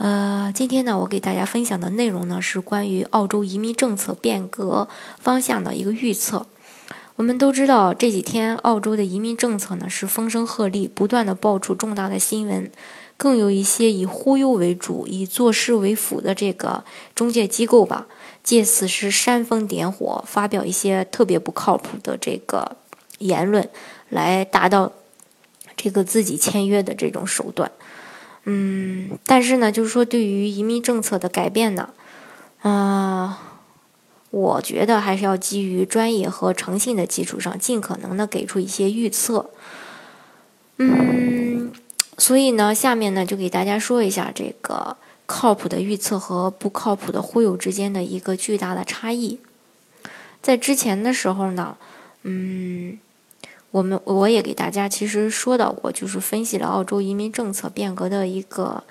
呃，今天呢，我给大家分享的内容呢是关于澳洲移民政策变革方向的一个预测。我们都知道，这几天澳洲的移民政策呢是风声鹤唳，不断的爆出重大的新闻，更有一些以忽悠为主、以做事为辅的这个中介机构吧，借此是煽风点火，发表一些特别不靠谱的这个言论，来达到这个自己签约的这种手段。嗯，但是呢，就是说对于移民政策的改变呢，啊，我觉得还是要基于专业和诚信的基础上，尽可能的给出一些预测。嗯，所以呢，下面呢就给大家说一下这个靠谱的预测和不靠谱的忽悠之间的一个巨大的差异。在之前的时候呢，嗯。我们我也给大家其实说到过，就是分析了澳洲移民政策变革的一个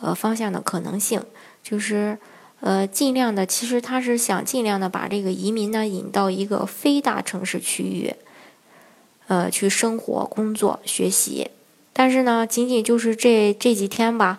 呃方向的可能性，就是呃尽量的，其实他是想尽量的把这个移民呢引到一个非大城市区域，呃去生活、工作、学习。但是呢，仅仅就是这这几天吧，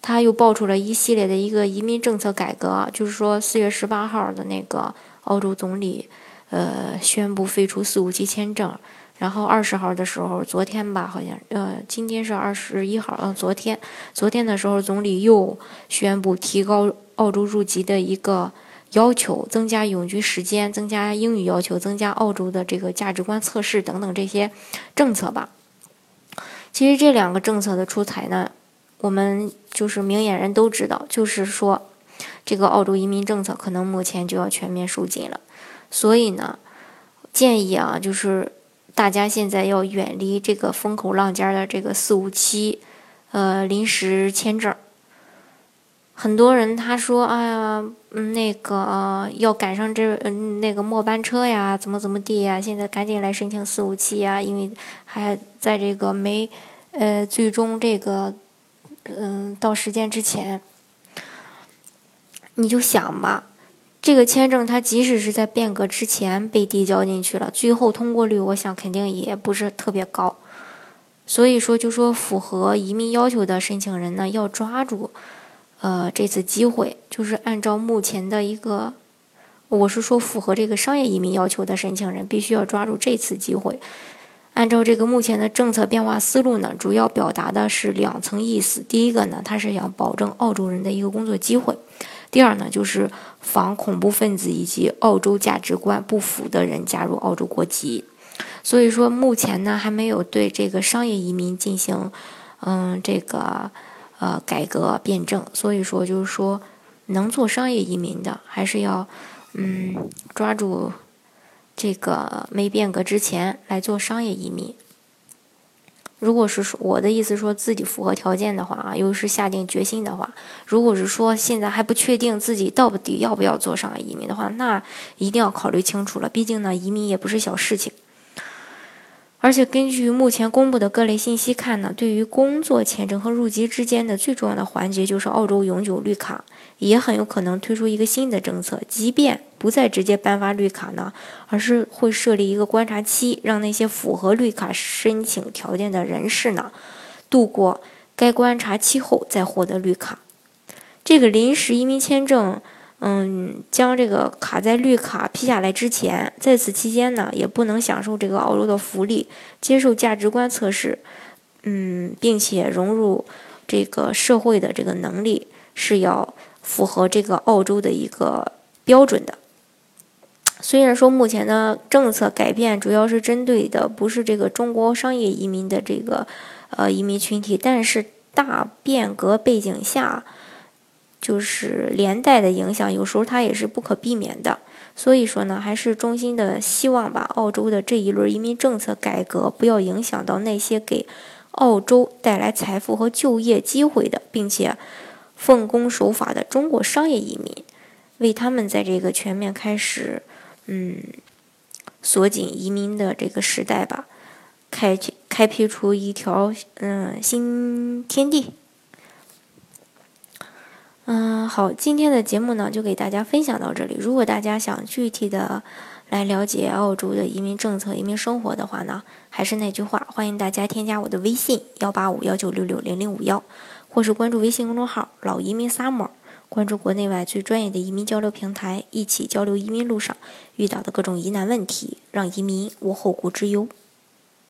他又爆出了一系列的一个移民政策改革，就是说四月十八号的那个澳洲总理呃宣布废除四五七签证。然后二十号的时候，昨天吧，好像呃，今天是二十一号，呃，昨天，昨天的时候，总理又宣布提高澳洲入籍的一个要求，增加永居时间，增加英语要求，增加澳洲的这个价值观测试等等这些政策吧。其实这两个政策的出台呢，我们就是明眼人都知道，就是说这个澳洲移民政策可能目前就要全面收紧了，所以呢，建议啊，就是。大家现在要远离这个风口浪尖的这个四五七，呃，临时签证。很多人他说：“哎呀，那个要赶上这嗯那个末班车呀，怎么怎么地呀？现在赶紧来申请四五七呀，因为还在这个没呃最终这个嗯到时间之前，你就想吧。”这个签证，它即使是在变革之前被递交进去了，最后通过率，我想肯定也不是特别高。所以说，就说符合移民要求的申请人呢，要抓住，呃，这次机会，就是按照目前的一个，我是说符合这个商业移民要求的申请人，必须要抓住这次机会。按照这个目前的政策变化思路呢，主要表达的是两层意思。第一个呢，他是想保证澳洲人的一个工作机会。第二呢，就是防恐怖分子以及澳洲价值观不符的人加入澳洲国籍。所以说，目前呢还没有对这个商业移民进行，嗯，这个呃改革辩证。所以说，就是说能做商业移民的，还是要嗯抓住这个没变革之前来做商业移民。如果是说我的意思，说自己符合条件的话啊，又是下定决心的话，如果是说现在还不确定自己到底要不要做上海移民的话，那一定要考虑清楚了。毕竟呢，移民也不是小事情。而且根据目前公布的各类信息看呢，对于工作签证和入籍之间的最重要的环节就是澳洲永久绿卡，也很有可能推出一个新的政策，即便不再直接颁发绿卡呢，而是会设立一个观察期，让那些符合绿卡申请条件的人士呢，度过该观察期后再获得绿卡。这个临时移民签证。嗯，将这个卡在绿卡批下来之前，在此期间呢，也不能享受这个澳洲的福利，接受价值观测试，嗯，并且融入这个社会的这个能力是要符合这个澳洲的一个标准的。虽然说目前的政策改变主要是针对的不是这个中国商业移民的这个呃移民群体，但是大变革背景下。就是连带的影响，有时候它也是不可避免的。所以说呢，还是衷心的希望吧澳洲的这一轮移民政策改革不要影响到那些给澳洲带来财富和就业机会的，并且奉公守法的中国商业移民，为他们在这个全面开始，嗯，锁紧移民的这个时代吧，开开辟出一条嗯新天地。嗯，好，今天的节目呢就给大家分享到这里。如果大家想具体的来了解澳洲的移民政策、移民生活的话呢，还是那句话，欢迎大家添加我的微信幺八五幺九六六零零五幺，或是关注微信公众号“老移民 summer”，关注国内外最专业的移民交流平台，一起交流移民路上遇到的各种疑难问题，让移民无后顾之忧。